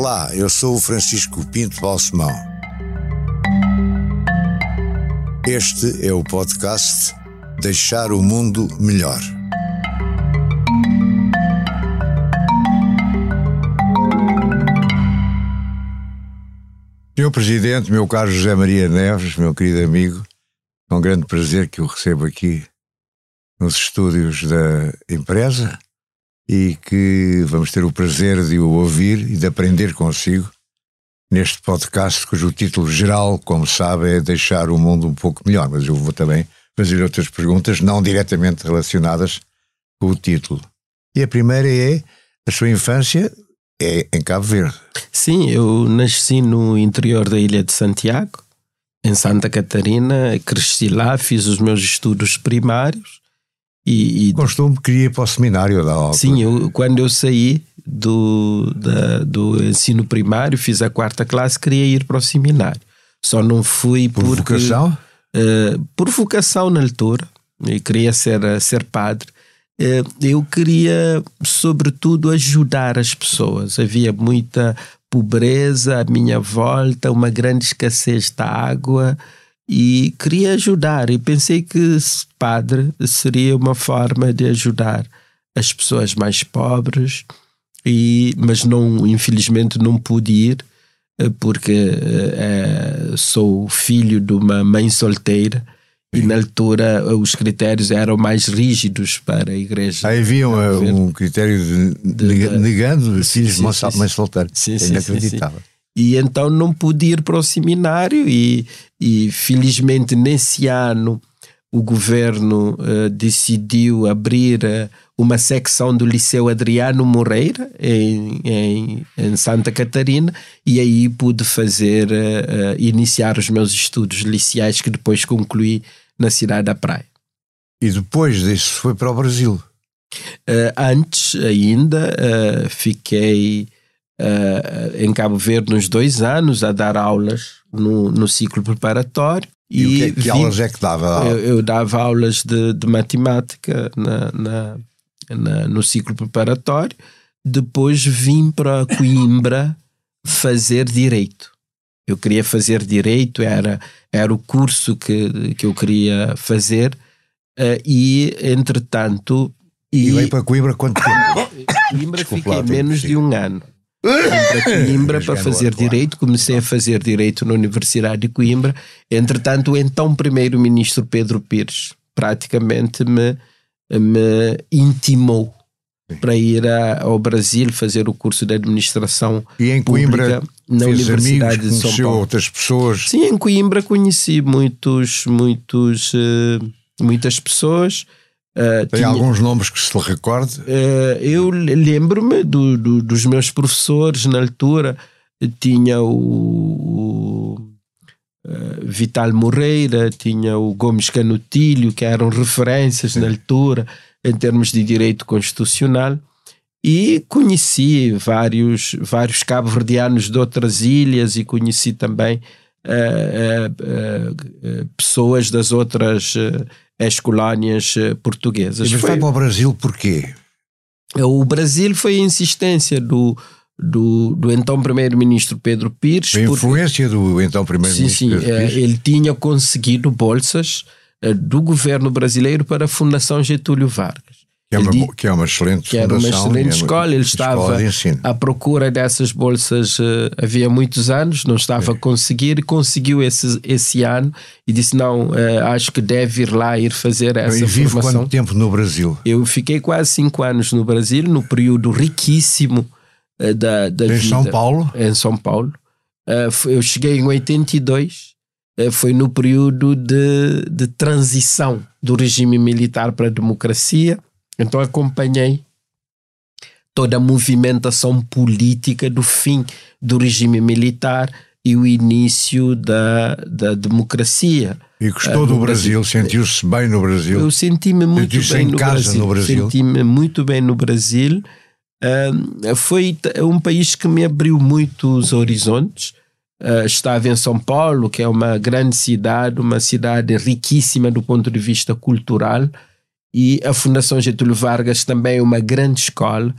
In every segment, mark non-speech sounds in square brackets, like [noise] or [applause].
Olá, eu sou o Francisco Pinto Balsemão. Este é o podcast Deixar o Mundo Melhor. Senhor Presidente, meu caro José Maria Neves, meu querido amigo, é um grande prazer que o recebo aqui nos estúdios da empresa e que vamos ter o prazer de o ouvir e de aprender consigo neste podcast, cujo título geral, como sabe, é Deixar o Mundo um pouco melhor. Mas eu vou também fazer outras perguntas, não diretamente relacionadas com o título. E a primeira é: a sua infância é em Cabo Verde. Sim, eu nasci no interior da Ilha de Santiago, em Santa Catarina, cresci lá, fiz os meus estudos primários e, e Costume queria ir para o seminário da aula. Sim, eu, quando eu saí do, da, do ensino primário, fiz a quarta classe, queria ir para o seminário. Só não fui por porque, vocação? Uh, por vocação na altura. Eu queria ser, ser padre. Uh, eu queria, sobretudo, ajudar as pessoas. Havia muita pobreza à minha volta, uma grande escassez de água e queria ajudar e pensei que padre seria uma forma de ajudar as pessoas mais pobres e mas não infelizmente não pude ir eh, porque é, sou filho de uma mãe solteira e na altura os critérios eram mais rígidos para a igreja. Aí havia um, um critério de, de, de negando filhos de mãe solteira. Sim, é inacreditável. Sim, sim. E então não pude ir para o seminário e, e felizmente nesse ano o governo uh, decidiu abrir uh, uma secção do Liceu Adriano Moreira em, em, em Santa Catarina e aí pude fazer, uh, iniciar os meus estudos liceais que depois concluí na cidade da Praia. E depois disso foi para o Brasil? antes ainda fiquei uh, em Cabo Verde nos dois anos a dar aulas no, no ciclo preparatório. E, e que, que vim, aulas é que dava? Eu, eu dava aulas de, de matemática na, na, na, no ciclo preparatório. Depois vim para Coimbra fazer direito. Eu queria fazer direito, era, era o curso que, que eu queria fazer. Uh, e, entretanto. E, e veio para Coimbra quanto tempo? [coughs] Coimbra Desculpa, fiquei menos de um ano para [laughs] Coimbra para fazer direito. Comecei a fazer direito na Universidade de Coimbra. Entretanto, o então primeiro-ministro Pedro Pires praticamente me, me intimou para ir a, ao Brasil fazer o curso de administração e em Coimbra na Universidade amigos, de São Paulo. outras pessoas? Sim, em Coimbra conheci muitos, muitos, uh, muitas pessoas. Uh, Tem tinha, alguns nomes que se lhe recorde? Uh, eu lembro-me do, do, dos meus professores na altura. Tinha o, o uh, Vital Moreira, tinha o Gomes Canutilho, que eram referências Sim. na altura em termos de direito constitucional. E conheci vários, vários cabo-verdianos de outras ilhas e conheci também pessoas das outras as colónias eh, portuguesas. Mas foi para o Brasil porquê? O Brasil foi a insistência do, do, do então primeiro-ministro Pedro Pires. A influência porque, do então primeiro-ministro Pedro Pires? Sim, ele tinha conseguido bolsas eh, do governo brasileiro para a Fundação Getúlio Vargas. Que é, uma, que é uma excelente que era uma excelente escola. Ele estava à procura dessas bolsas uh, havia muitos anos, não estava é. a conseguir, conseguiu esse, esse ano e disse: Não, uh, acho que deve ir lá ir fazer essa e vive formação. quanto tempo no Brasil? Eu fiquei quase cinco anos no Brasil, no período riquíssimo uh, da, da em vida. São Paulo? Em São Paulo. eu cheguei em 82, foi no período de, de transição do regime militar para a democracia então acompanhei toda a movimentação política do fim do regime militar e o início da, da democracia. E gostou do Brasil? Brasil. Sentiu-se bem no Brasil? Eu senti-me muito bem no Brasil. no Brasil. Senti-me muito bem no Brasil. Uh, foi um país que me abriu muitos horizontes. Uh, estava em São Paulo, que é uma grande cidade, uma cidade riquíssima do ponto de vista cultural e a Fundação Getúlio Vargas também é uma grande escola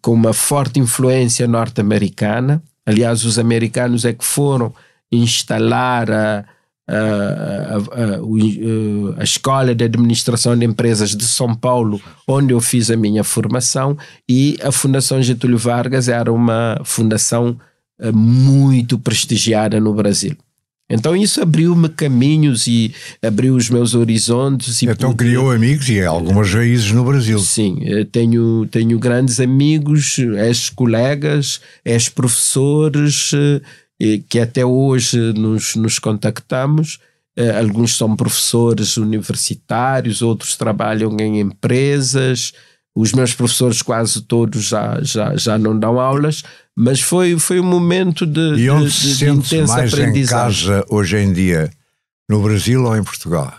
com uma forte influência norte-americana Aliás, os americanos é que foram instalar a, a, a, a, a, Escola de Administração de Empresas de São Paulo, onde eu fiz a minha formação, e a Fundação Getúlio Vargas era uma fundação eh, muito prestigiada no Brasil. Então isso abriu-me caminhos e abriu os meus horizontes. E então pude... criou amigos e algumas raízes no Brasil. Sim, eh, tenho, tenho grandes amigos, ex-colegas, ex-professores, eh, que até hoje nos, nos contactamos. Eh, alguns são professores universitários, outros trabalham em empresas. Os meus professores quase todos já, já, já não dão aulas, mas foi, foi um momento de, e onde de, se de intensa mais aprendizagem. em casa hoje em dia, no Brasil ou em Portugal?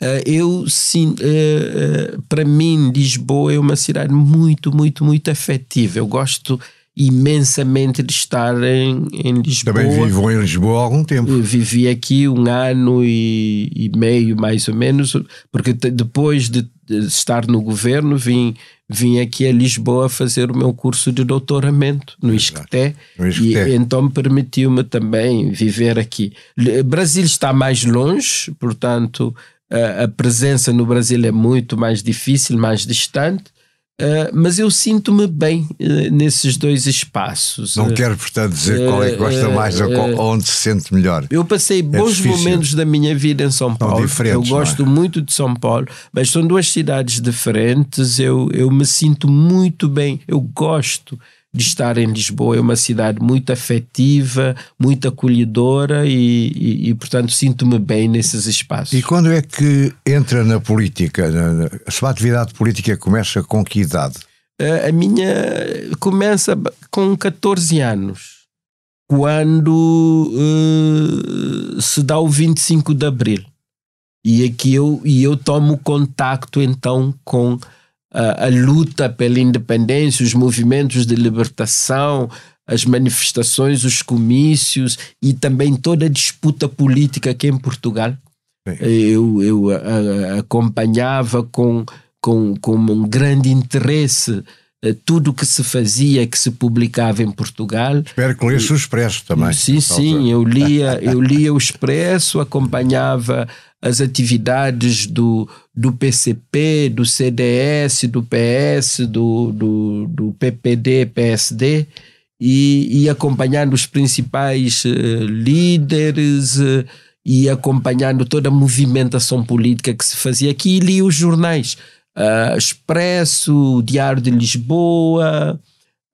Uh, eu sim, uh, uh, para mim Lisboa é uma cidade muito, muito, muito afetiva. Eu gosto imensamente de estar em, em Lisboa. Também vivo em Lisboa há algum tempo. Vivi aqui um ano e, e meio, mais ou menos, porque depois de, de, estar no governo vim, vim aqui a Lisboa fazer o meu curso de doutoramento no ISCTE, e então permitiu-me também viver aqui. Brasil está mais longe, portanto a presença no Brasil é muito mais difícil, mais distante, Uh, mas eu sinto-me bem uh, nesses dois espaços. Não uh, quero, portanto, dizer qual é que gosta mais ou qual, onde se sente melhor. Eu passei é bons difícil. momentos da minha vida em São Paulo. Eu gosto é? muito de São Paulo, mas são duas cidades diferentes. Eu, eu me sinto muito bem. Eu gosto de estar em Lisboa. É uma cidade muito afetiva, muito acolhedora e, e, e portanto, sinto-me bem nesses espaços. E quando é que entra na política? A sua atividade política começa com que idade? A minha começa com 14 anos, quando uh, se dá o 25 de Abril. E aqui eu, e eu tomo contacto então com a, a luta pela independência, os movimentos de libertação, as manifestações, os comícios e também toda a disputa política aqui em Portugal. Eu, eu a, a, acompanhava com, com, com um grande interesse eh, tudo o que se fazia, que se publicava em Portugal. Espero que lesse o Expresso também. Sim, sim, eu lia, eu lia o Expresso, acompanhava as atividades do, do PCP, do CDS, do PS, do, do, do PPD, PSD, e, e acompanhando os principais uh, líderes uh, e acompanhando toda a movimentação política que se fazia aqui, e li os jornais. Uh, Expresso, Diário de Lisboa,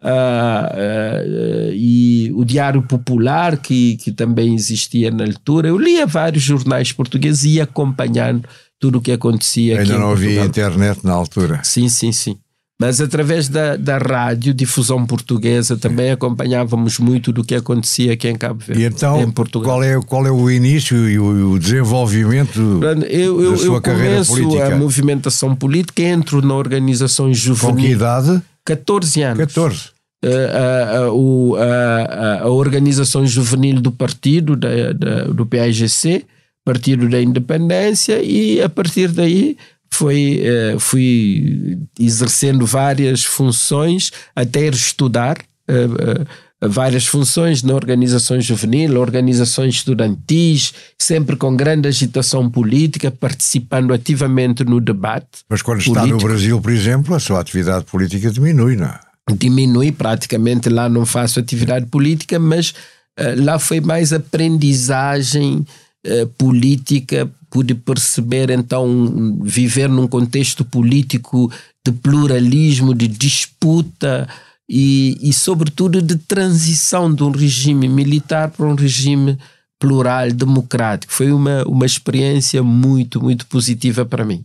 Uh, uh, e o Diário Popular, que, que também existia na altura. Eu lia vários jornais portugueses e ia acompanhando tudo o que acontecia Ainda não havia internet na altura. Sim, sim, sim. Mas através da, da rádio, difusão portuguesa, também acompanhávamos muito do que acontecia aqui em Cabo Verde. E então, em Portugal. Qual, é, qual é o início e o, o desenvolvimento eu, eu, da sua eu carreira política? Eu começo a movimentação política, entro na organização juvenil. Com que idade? 14 anos. 14. Uh, uh, uh, a, a, organização juvenil do partido, da, da, do PAGC, Partido da Independência, e a partir daí foi, eh, fui exercendo várias funções até ir estudar eh, eh, várias funções na organização juvenil, organizações estudantis, sempre com grande agitação política, participando ativamente no debate. Mas quando político. está no Brasil, por exemplo, a sua atividade política diminui, não é? Diminui praticamente, lá não faço atividade política, mas uh, lá foi mais aprendizagem uh, política, pude perceber então viver num contexto político de pluralismo, de disputa, e, e, sobretudo, de transição de um regime militar para um regime plural, democrático. Foi uma, uma experiência muito, muito positiva para mim.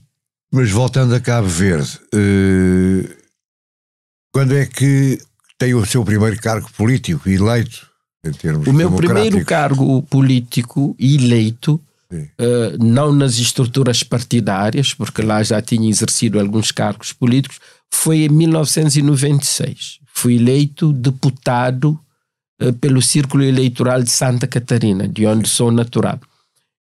Mas voltando a Cabo Verde, uh, quando é que tem o seu primeiro cargo político eleito? Em termos o meu primeiro cargo político eleito, uh, não nas estruturas partidárias, porque lá já tinha exercido alguns cargos políticos, foi em 1996 fui eleito deputado uh, pelo Círculo Eleitoral de Santa Catarina, de onde sou natural.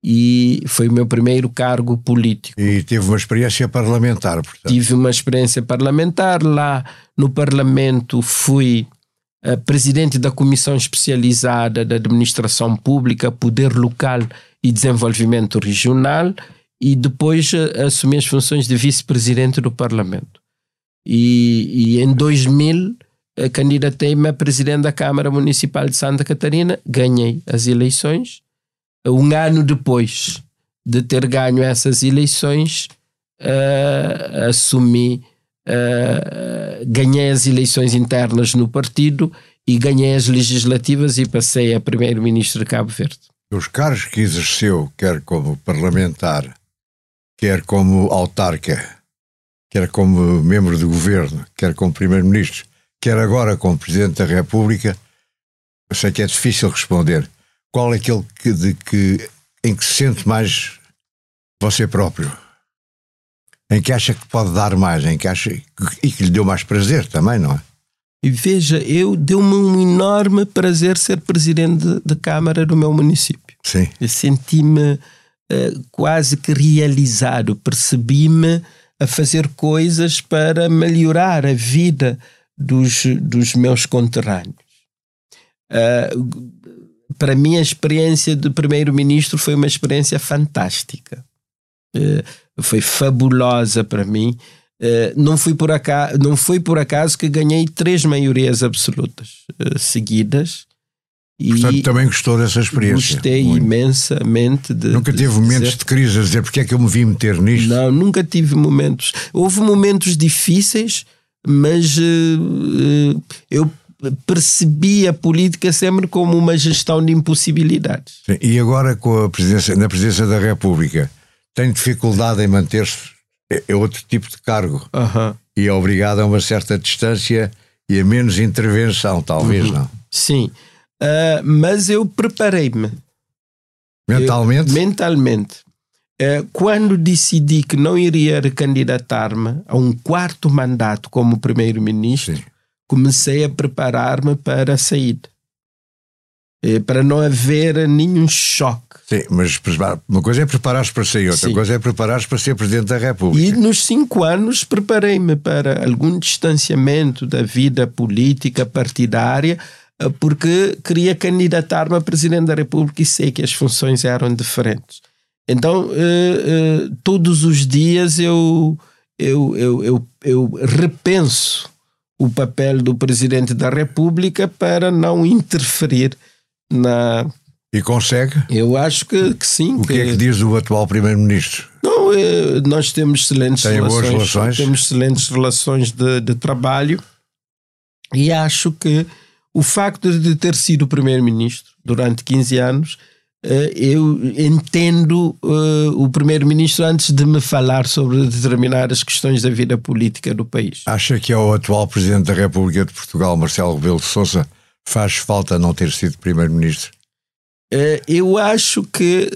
E foi o meu primeiro cargo político. E teve uma experiência parlamentar, portanto. Tive uma experiência parlamentar. Lá no Parlamento fui uh, presidente da Comissão Especializada da Administração Pública, Poder Local e Desenvolvimento Regional, e depois uh, assumi as funções de vice-presidente do Parlamento. E, e em 2000 candidatei-me a presidente da Câmara Municipal de Santa Catarina, ganhei as eleições. Um ano depois de ter ganho essas eleições, uh, assumi, uh, ganhei as eleições internas no partido e ganhei as legislativas e passei a primeiro-ministro de Cabo Verde. Os cargos que exerceu, quer como parlamentar, quer como autarca, quer como membro do governo, quer como primeiro-ministro, quer agora como presidente da República, eu sei que é difícil responder. Qual é aquele que, de que, em que se sente mais você próprio? Em que acha que pode dar mais, em que acha e que lhe deu mais prazer também, não é? E veja, eu deu-me um enorme prazer ser presidente da Câmara do meu município. Sim. Eu senti-me uh, quase que realizado, percebi-me a fazer coisas para melhorar a vida dos, dos meus conterrâneos. Uh, para mim, a experiência de primeiro-ministro foi uma experiência fantástica. Uh, foi fabulosa para mim. Uh, não, fui por acaso, não foi por acaso que ganhei três maiorias absolutas seguidas. Portanto, e também gostou dessa experiência. Gostei Muito. imensamente de. Nunca teve momentos dizer... de crise a dizer porque é que eu me vi meter nisto? Não, nunca tive momentos. Houve momentos difíceis, mas uh, eu percebi a política sempre como uma gestão de impossibilidades. Sim, e agora com a presidência, na presidência da República, tem dificuldade em manter-se, é, é, outro tipo de cargo. E é obrigado a uma certa distância e a menos intervenção, talvez uhum. não. Sim, uh, mas eu preparei-me. Mentalmente? Eu, mentalmente. Eh, quando decidi que não iria recandidatar-me a um quarto mandato como primeiro-ministro, comecei a preparar-me para a saída. Eh, para não haver nenhum choque. Sim, mas uma coisa é preparar-se para sair, outra Sim. coisa é preparar-se para ser Presidente da República. E nos cinco anos preparei-me para algum distanciamento da vida política partidária, eh, porque queria candidatar-me a Presidente da República e sei que as funções eram diferentes. Então, uh, uh, todos os dias eu, eu, eu, eu, eu repenso o papel do Presidente da República para não interferir na. E consegue? Eu acho que, que sim. O que, que é que diz o atual Primeiro-Ministro? Não, eh, nós temos excelentes Tem relações, boas relações. Temos excelentes relações de, de trabalho e acho que o facto de ter sido Primeiro-Ministro durante 15 anos eu entendo uh, o primeiro-ministro antes de me falar sobre determinadas questões da vida política do país. Acha que ao atual presidente da República de Portugal, Marcelo Rebelo de Sousa, faz falta não ter sido primeiro-ministro? Uh, eu acho que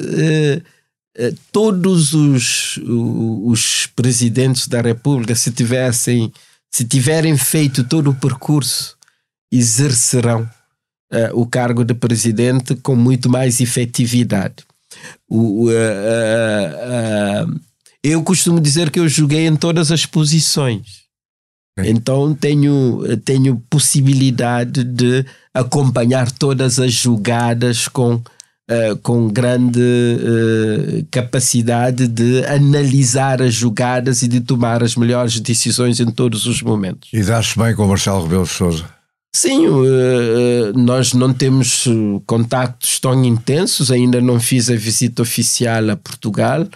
todos os, os presidentes da República, se tivessem, se tiverem feito todo o percurso, exercerão uh, o cargo de presidente com muito mais efetividade. O, uh, eu costumo dizer que eu joguei em todas as posições. Então tenho, tenho possibilidade de acompanhar todas as jogadas com, uh, com grande uh, capacidade de analisar as jogadas e de tomar as melhores decisões em todos os momentos. E dá-se bem com o Marcelo Rebelo de Souza? Sim, uh, nós não temos contactos tão intensos, ainda não fiz a visita oficial a Portugal.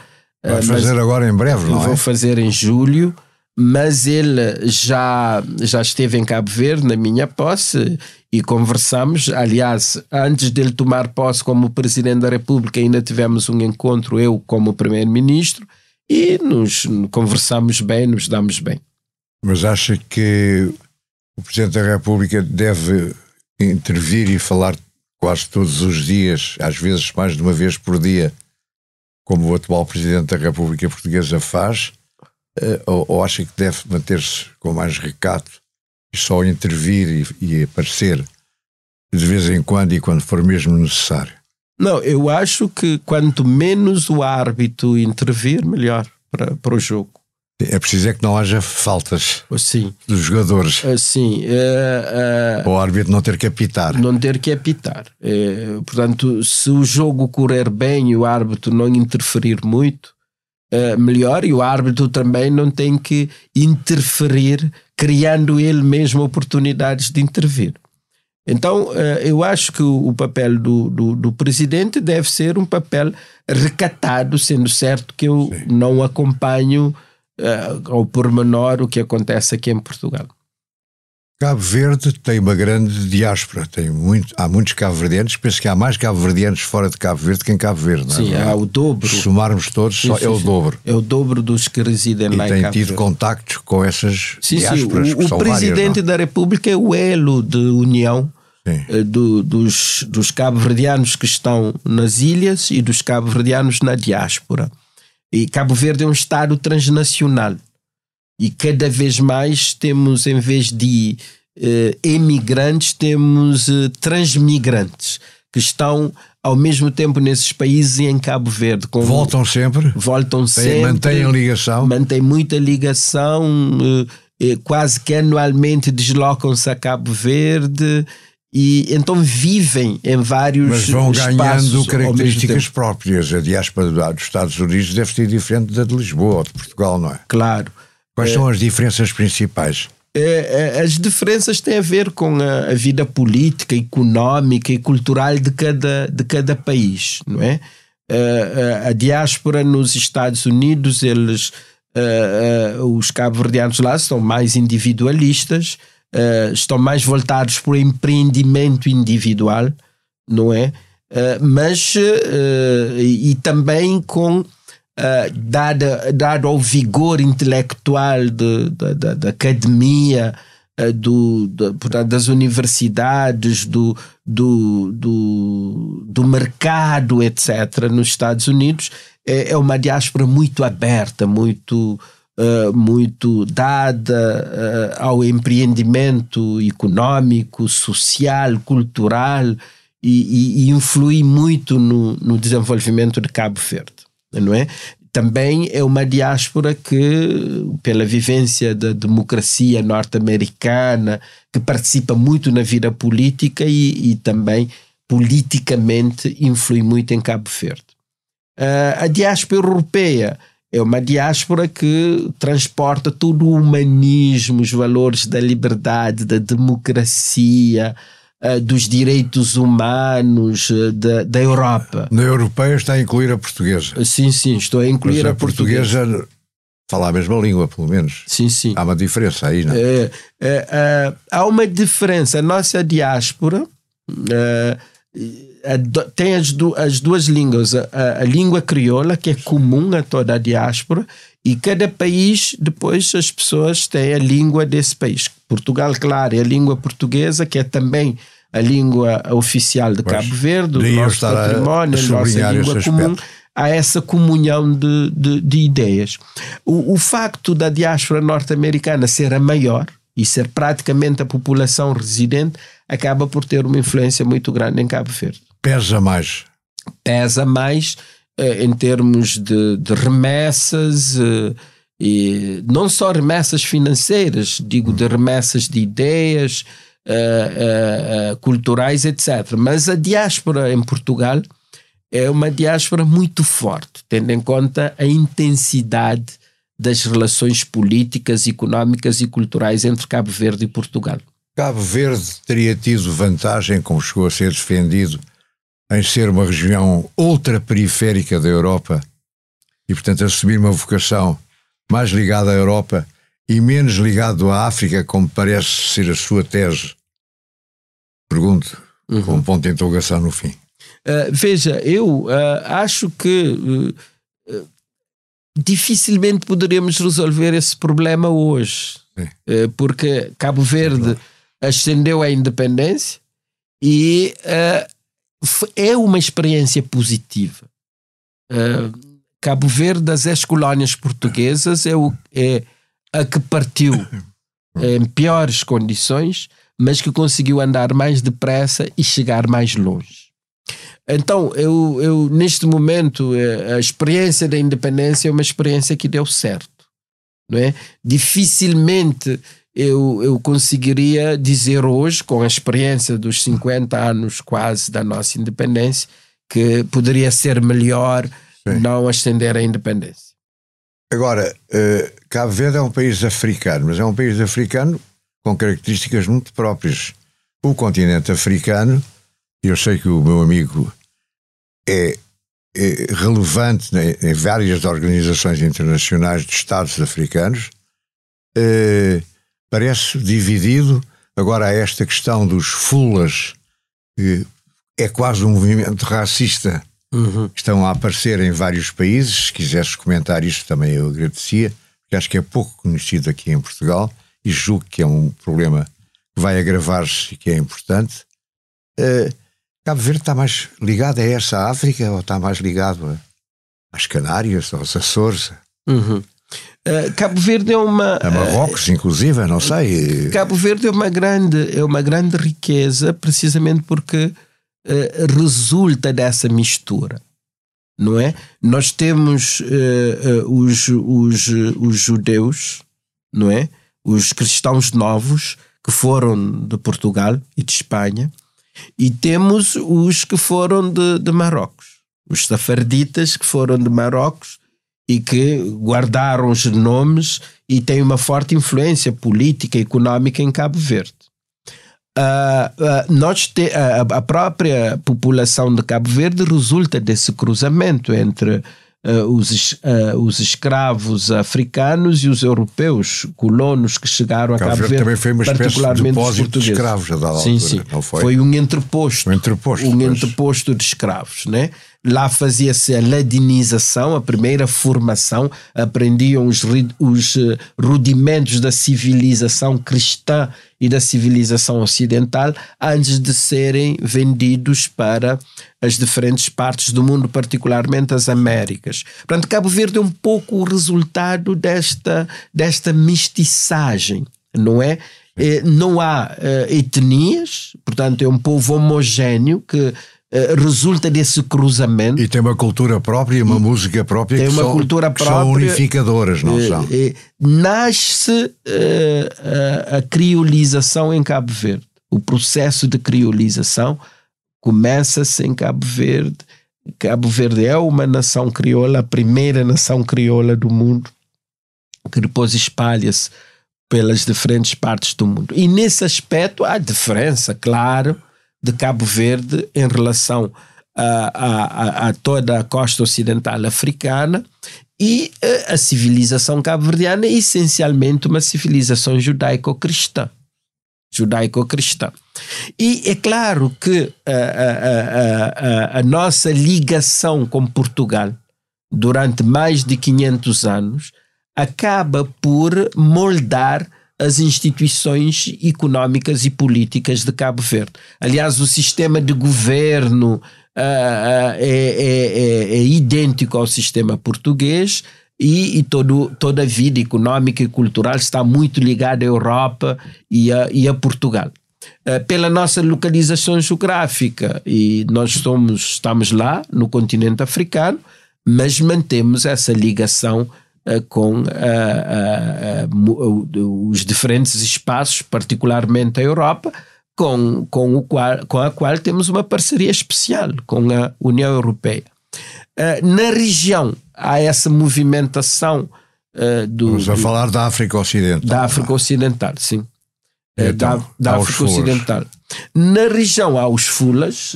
Vai fazer agora em breve, não é? Vou fazer em julho, mas ele já, já esteve em Cabo Verde na minha posse e conversamos. Aliás, antes dele tomar posse como Presidente da República, ainda tivemos um encontro, eu como Primeiro-Ministro, e nos conversamos bem, nos damos bem. Mas acha que o Presidente da República deve intervir e falar quase todos os dias, às vezes mais de uma vez por dia, como o atual Presidente da República Portuguesa faz, eh, ou, ou acha que deve manter-se com mais recato e só intervir e, e aparecer de vez em quando e quando for mesmo necessário? Não, eu acho que quanto menos o árbitro intervir, melhor para, para o jogo. É preciso é que não haja faltas Sim. dos jogadores. Sim. Uh, uh, o árbitro não ter que apitar. Não ter que apitar. Uh, portanto, se o jogo correr bem e o árbitro não interferir muito, melhor. E o árbitro também não tem que interferir, criando ele mesmo oportunidades de intervir. Então, eu acho que o papel do, do, do, presidente deve ser um papel recatado, sendo certo que eu Sim. não acompanho uh, ao pormenor o que acontece aqui em Portugal. Cabo Verde tem uma grande diáspora, tem muito, há muitos cabo-verdianos, penso que há mais cabo-verdianos fora de Cabo Verde que em Cabo Verde, não é? Sim, há o dobro. Se somarmos todos, sim, só sim, é o dobro. É o dobro dos que residem e lá em Cabo Verde. E tem tido contactos com essas sim, diásporas, sim. O, o presidente várias, da República é o elo de união eh, do, dos, dos cabo-verdianos que estão nas ilhas e dos cabo-verdianos na diáspora. E Cabo Verde é um Estado transnacional. E cada vez mais temos, em vez de uh, emigrantes, temos uh, transmigrantes que estão ao mesmo tempo nesses países e em Cabo Verde. Com, voltam sempre? Voltam sempre. Mantêm ligação? Mantêm muita ligação. Uh, quase que anualmente deslocam-se a Cabo Verde e então vivem em vários Mas vão ganhando características próprias. A diáspora dos Estados Unidos deve ser diferente da de Lisboa ou de Portugal, não é? Claro. Quais é, são as diferenças principais? É, é, as diferenças têm a ver com a, a, vida política, económica e cultural de cada, de cada país, não é? A, a, a diáspora nos Estados Unidos, eles, os cabo-verdianos lá são mais individualistas, uh, estão mais voltados para o empreendimento individual, não é? Uh, mas uh, e também com dado, dado ao vigor intelectual de, de, de, da academia, do, das universidades, do, do, do, do mercado, etc., nos Estados Unidos, é, é uma diáspora muito aberta, muito uh, muito dada uh, ao empreendimento econômico, social, cultural e, e, e influi muito no, no desenvolvimento de Cabo Verde, não é? também é uma diáspora que, pela vivência da democracia norte-americana, que participa muito na vida política e, e, também politicamente influi muito em Cabo Verde. Uh, a diáspora europeia é uma diáspora que transporta todo o humanismo, os valores da liberdade, da democracia, uh, dos direitos humanos uh, da, da Europa. Na europeia está a incluir a portuguesa. Sim, sim, estou a incluir Mas a, a portuguesa. portuguesa fala a mesma língua, pelo menos. Sim, sim. Há uma diferença aí, não é? é, é, é há uma diferença. A nossa diáspora tem as, du as duas línguas, a, a, língua crioula, que é comum a toda a diáspora, e cada país, depois, as pessoas têm a língua desse país. Portugal, claro, é a língua portuguesa, que é também a língua oficial de Cabo Verde, o nosso património, a, a nossa língua comum. Há essa comunhão de, de, de ideias. O, o facto da diáspora norte-americana ser a maior e ser praticamente a população residente acaba por ter uma influência muito grande em Cabo Verde. Pesa mais. Pesa mais eh, em termos de, de remessas, eh, e não só remessas financeiras, digo de remessas de ideias, eh, culturais, etc. Mas a diáspora em Portugal é uma diáspora muito forte, tendo em conta a intensidade das relações políticas, económicas e culturais entre Cabo Verde e Portugal. Cabo Verde teria tido vantagem, como chegou a ser defendido, em ser uma região ultraperiférica da Europa e, portanto, assumir uma vocação mais ligada à Europa e menos ligado à África, como parece ser a sua tese? Pergunto, uhum. com um ponto de interrogação no fim. Uh, veja, eu uh, acho que uh, dificilmente poderemos resolver esse problema hoje, porque Cabo Verde ascendeu à independência e é uma experiência positiva. Uh, Cabo Verde, das ex-colónias portuguesas, é, o, é a que partiu [coughs] em piores condições, mas que conseguiu andar mais depressa e chegar mais longe. Então, eu, eu neste momento, eh, a experiência da independência é uma experiência que deu certo, não é? Dificilmente eu, eu conseguiria dizer hoje, com a experiência dos 50 anos quase da nossa independência, que poderia ser melhor Sim. não ascender a independência. Agora, uh, Cabo Verde é um país africano, mas é um país africano com características muito próprias. O continente africano, eu sei que o meu amigo é, é relevante em várias organizações internacionais de Estados africanos, uh, parece dividido. Agora há esta questão dos fulas, que é quase um movimento racista, uhum. estão a aparecer em vários países. Se quisesse comentar isto também eu agradecia, porque acho que é pouco conhecido aqui em Portugal e julgo que é um problema que vai agravar-se e que é importante. Uh, Cabo Verde está mais ligado a essa África ou está mais ligado a, às Canárias, aos Açores? Uhum. Uh, Cabo Verde é uma. A Marrocos, uh, inclusive, não sei. Cabo Verde é uma grande, é uma grande riqueza, precisamente porque uh, resulta dessa mistura. Não é? Nós temos os, os, os judeus, não é? Os cristãos novos que foram de Portugal e de Espanha, e temos os que foram de, de Marrocos, os safarditas que foram de Marrocos e que guardaram os nomes e têm uma forte influência política e económica em Cabo Verde. Uh, uh, nós te, uh, a própria população de Cabo Verde resulta desse cruzamento entre uh, os, os escravos africanos e os europeus, colonos que chegaram a Cabo, Cabo Verde, também foi uma particularmente de depósito de escravos a dada sim, altura, sim. foi? Foi um entreposto, um entreposto, um entreposto de escravos, né? Lá fazia-se a ladinização, a primeira formação, aprendiam os, os eh, rudimentos da civilização cristã e da civilização ocidental antes de serem vendidos para as diferentes partes do mundo, particularmente as Américas. Portanto, Cabo Verde é um pouco o resultado desta, desta mestiçagem, não é? é não há uh, etnias, portanto, é um povo homogéneo que eh, resulta desse cruzamento. E tem uma cultura própria e uma música própria tem que, uma são, cultura própria, são unificadoras, não são? Nasce a, a criolização em Cabo Verde. O processo de criolização começa-se em Cabo Verde. Cabo Verde é uma nação crioula, a primeira nação crioula do mundo, que depois espalha-se pelas diferentes partes do mundo. E nesse aspecto há diferença, claro, de Cabo Verde em relação a, a, a toda a costa ocidental africana e a, eh, a civilização cabo-verdiana é essencialmente uma civilização judaico-cristã. Judaico-cristã. E é claro que a, a, a, nossa ligação com Portugal durante mais de 500 anos acaba por moldar as instituições económicas e políticas de Cabo Verde. Aliás, o sistema de governo uh, uh, é, é, é, é, idêntico ao sistema português e, e todo, toda a vida económica e cultural está muito ligada à Europa e a, e a Portugal. Uh, pela nossa localização geográfica, e nós somos, estamos lá no continente africano, mas mantemos essa ligação com eh, eh, os diferentes espaços, particularmente a Europa, com, com, o qual, com a qual temos uma parceria especial com a União Europeia. na região há essa movimentação do. Estamos a falar da África Ocidental. Da África Ocidental, sim. Então, da, da África Ocidental. Na região há os Fulas,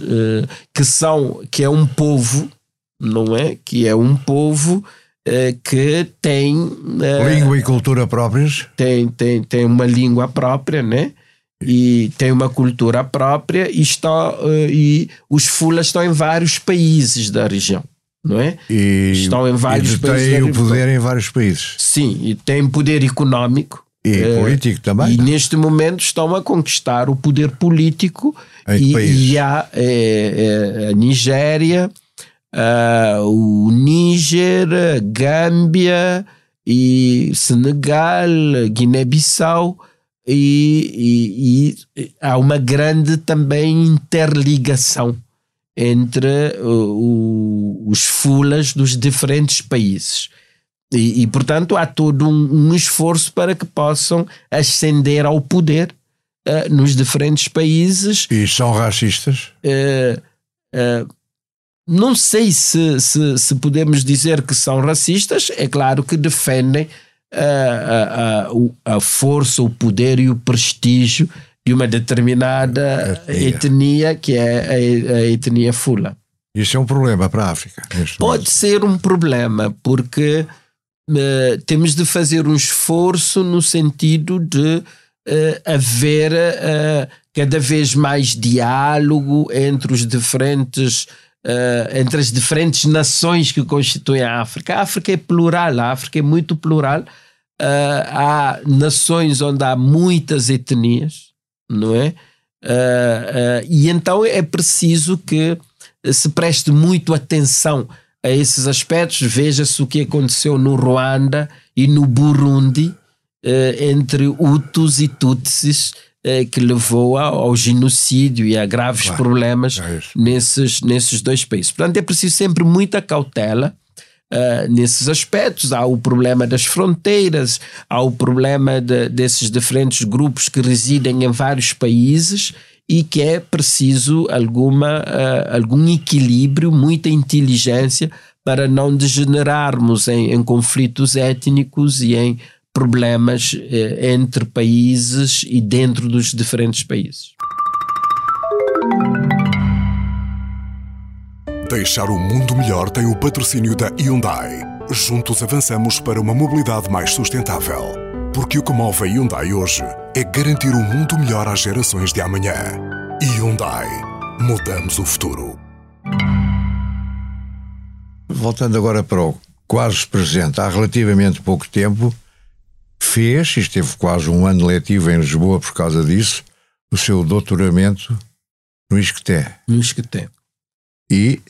que são que é um povo, não é? Que é um povo eh, que tem uh, língua e cultura próprias. tem, tem, tem uma língua própria né? E tem uma cultura própria e, está, uh, e os fulas estão em vários países da região não é? E, estão em vários países têm o poder em vários países. Sim e têm poder económico e político também. e neste momento estão a conquistar o poder político em e, e há a Nigéria uh, o Níger, Gâmbia e Senegal, Guiné-Bissau e, e, e, há uma grande também interligação entre uh, o, os fulas dos diferentes países. E, e, portanto, há todo um, um, esforço para que possam ascender ao poder uh, nos diferentes países. E são racistas? Uh, uh, não sei se, se, se, podemos dizer que são racistas, é claro que defendem a, a, a força, o poder e o prestígio de uma determinada etnia, etnia que é a, a etnia fula. Isso é um problema para a África. Pode momento. ser um problema, porque uh, temos de fazer um esforço no sentido de uh, haver uh, cada vez mais diálogo entre os diferentes entre as diferentes nações que constituem a África. A África é plural, a África é muito plural. há nações onde há muitas etnias, não é? e então é preciso que se preste muito atenção a esses aspectos. Veja-se o que aconteceu no Ruanda e no Burundi entre Hutus e Tutsis, eh, que levou ao genocídio e a graves claro, problemas é nesses, nesses dois países. Portanto, é preciso sempre muita cautela. Uh, nesses aspectos. Há o problema das fronteiras, há o problema de, desses diferentes grupos que residem em vários países e que é preciso alguma, uh, algum equilíbrio, muita inteligência para não degenerarmos em, em conflitos étnicos e em problemas uh, entre países e dentro dos diferentes países. Deixar o mundo melhor tem o patrocínio da Hyundai. Juntos avançamos para uma mobilidade mais sustentável. Porque o que move a Hyundai hoje é garantir um mundo melhor às gerações de amanhã. Hyundai. Mudamos o futuro. Voltando agora para o quase presente, há relativamente pouco tempo, fez, e esteve quase um ano letivo em Lisboa por causa disso, o seu doutoramento no Isqueté. No Isqueté. E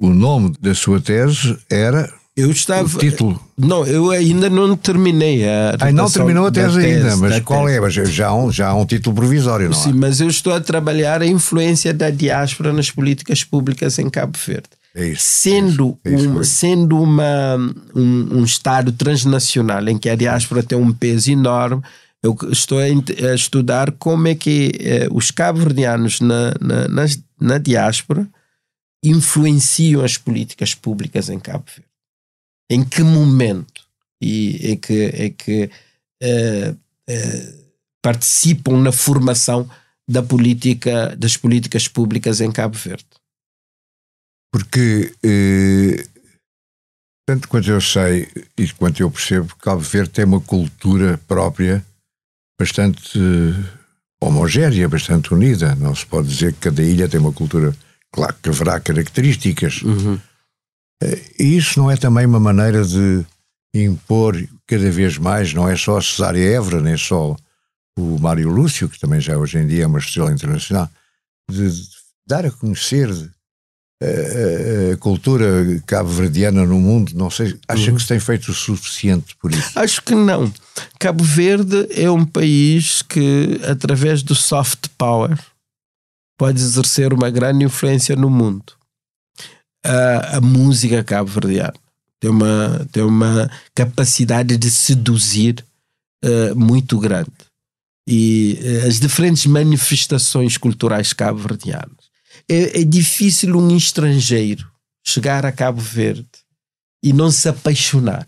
o nome da sua tese era eu estava. O título. Não, eu ainda não terminei a. Ah, não terminou a tese, tese ainda, mas qual tese. é? Mas já há, um, já há um título provisório, não Sim, é? mas eu estou a trabalhar a influência da diáspora nas políticas públicas em Cabo Verde. É isso, sendo é isso, é um, sendo uma, um, um, Estado transnacional em que a diáspora tem um peso enorme, eu estou a, estudar como é que eh, os cabo-verdianos na, na, na, na diáspora influenciam as políticas públicas em Cabo Verde. Em que momento? E é que, é que uh, uh, participam na formação da política, das políticas públicas em Cabo Verde. Porque, eh, tanto quanto eu sei e quanto eu percebo, Cabo Verde tem uma cultura própria bastante homogénea, bastante unida. Não se pode dizer que cada ilha tem uma cultura, claro que haverá características. Uhum e isso não é também uma maneira de impor cada vez mais, não é só a Cesária Évora, nem só o Mário Lúcio, que também já hoje em dia é uma estrela internacional, de dar a conhecer a, a, a cultura cabo-verdiana no mundo, não sei, acha uhum. que se tem feito o suficiente por isso? Acho que não. Cabo Verde é um país que, através do soft power, pode exercer uma grande influência no mundo a, a música cabo-verdiana. Tem uma, tem uma capacidade de seduzir uh, muito grande. E uh, as diferentes manifestações culturais cabo-verdianas. É, é difícil um estrangeiro chegar a Cabo Verde e não se apaixonar.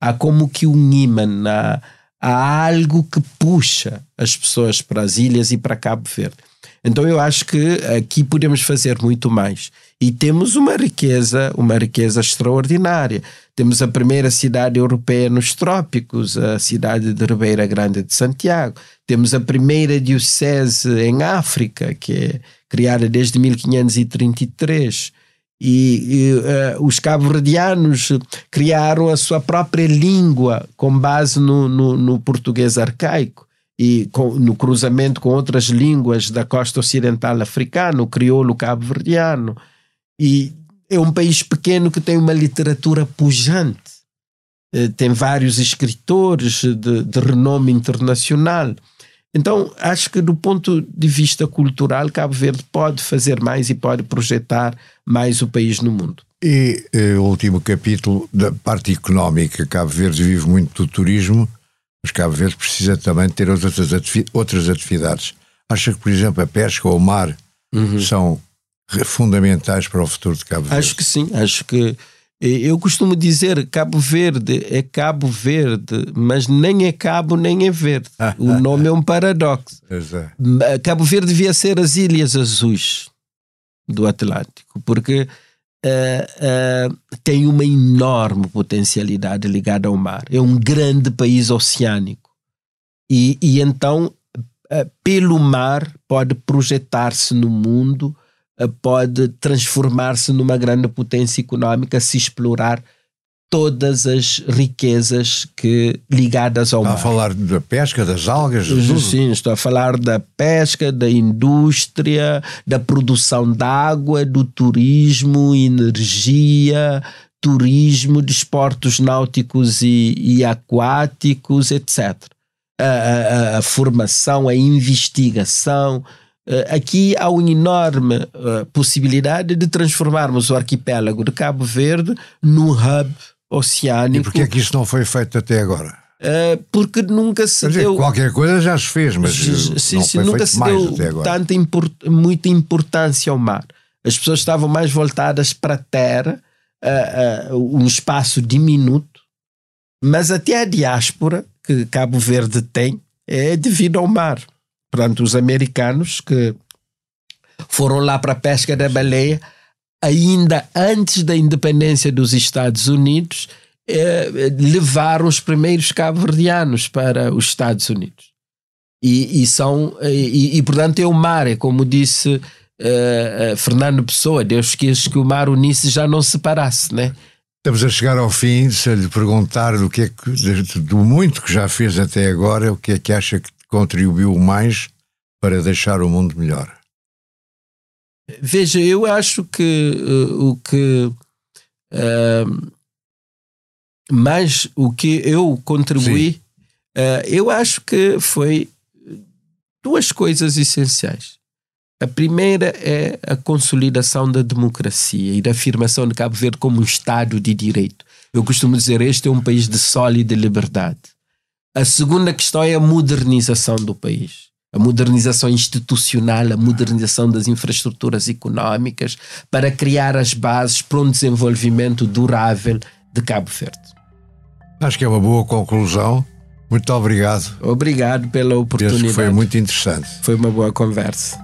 Há como que um imã, há, há algo que puxa as pessoas para as ilhas e para Cabo Verde. Então eu acho que aqui podemos fazer muito mais. E temos uma riqueza, uma riqueza extraordinária. Temos a primeira cidade europeia nos trópicos, a cidade de Ribeira Grande de Santiago. Temos a primeira diocese em África, que é criada desde 1533. E, e uh, os cabo-verdianos criaram a sua própria língua com base no, no, no português arcaico e com, no cruzamento com outras línguas da costa ocidental africana, o crioulo cabo-verdiano. E é um país pequeno que tem uma literatura pujante, eh, tem vários escritores de, de renome internacional. Então, acho que do ponto de vista cultural, Cabo Verde pode fazer mais e pode projetar mais o país no mundo. E eh, o último capítulo da parte económica. Cabo Verde vive muito do turismo, mas Cabo Verde precisa também ter outras, outras atividades. Acha que, por exemplo, a pesca ou o mar uhum. são fundamentais para o futuro de Cabo Verde? Acho que sim. Acho que eu costumo dizer Cabo Verde é Cabo Verde, mas nem é Cabo nem é Verde. [laughs] O nome é um paradoxo. É. Cabo Verde devia ser as Ilhas Azuis do Atlântico, porque uh, tem uma enorme potencialidade ligada ao mar. É um grande país oceânico. E, e então, uh, pelo mar, pode projetar-se no mundo pode transformar-se numa grande potência económica se explorar todas as riquezas que ligadas ao Está mar. a falar da pesca, das algas? Tudo. Sim, estou a falar da pesca, da indústria, da produção de água, do turismo, energia, turismo, desportos náuticos e, e aquáticos, etc. A, a, a formação, a investigação, eh, aqui há uma enorme uh, possibilidade de transformarmos o arquipélago de Cabo Verde num hub oceânico. E porquê é que isso não foi feito até agora? Uh, porque nunca se dizer, deu. Qualquer coisa já se fez, mas sim, sim, nunca se deu tanta import, muita importância ao mar. As pessoas estavam mais voltadas para a terra, uh, uh, um espaço diminuto, mas até a diáspora que Cabo Verde tem é devido ao mar. Portanto, os americanos que foram lá para a pesca da baleia, ainda antes da independência dos Estados Unidos, eh, levaram os primeiros cabo-verdianos para os Estados Unidos. E, e são, e, e, portanto é o mar, é como disse uh, Fernando Pessoa, Deus quis que o mar unisse já não separasse, né? Estamos a chegar ao fim, se lhe perguntar do que é que, do muito que já fez até agora, o que é que acha que contribuiu mais para deixar o mundo melhor? Veja, eu acho que uh, o que uh, mais o que eu contribuí, uh, eu acho que foi duas coisas essenciais. A primeira é a consolidação da democracia e da afirmação de Cabo Verde como um Estado de direito. Eu costumo dizer este é um país de sólida liberdade. A segunda questão é a modernização do país. A modernização institucional, a modernização das infraestruturas económicas para criar as bases para um desenvolvimento durável de Cabo Verde. Acho que é uma boa conclusão. Muito obrigado. Obrigado pela oportunidade. Penso que foi muito interessante. Foi uma boa conversa.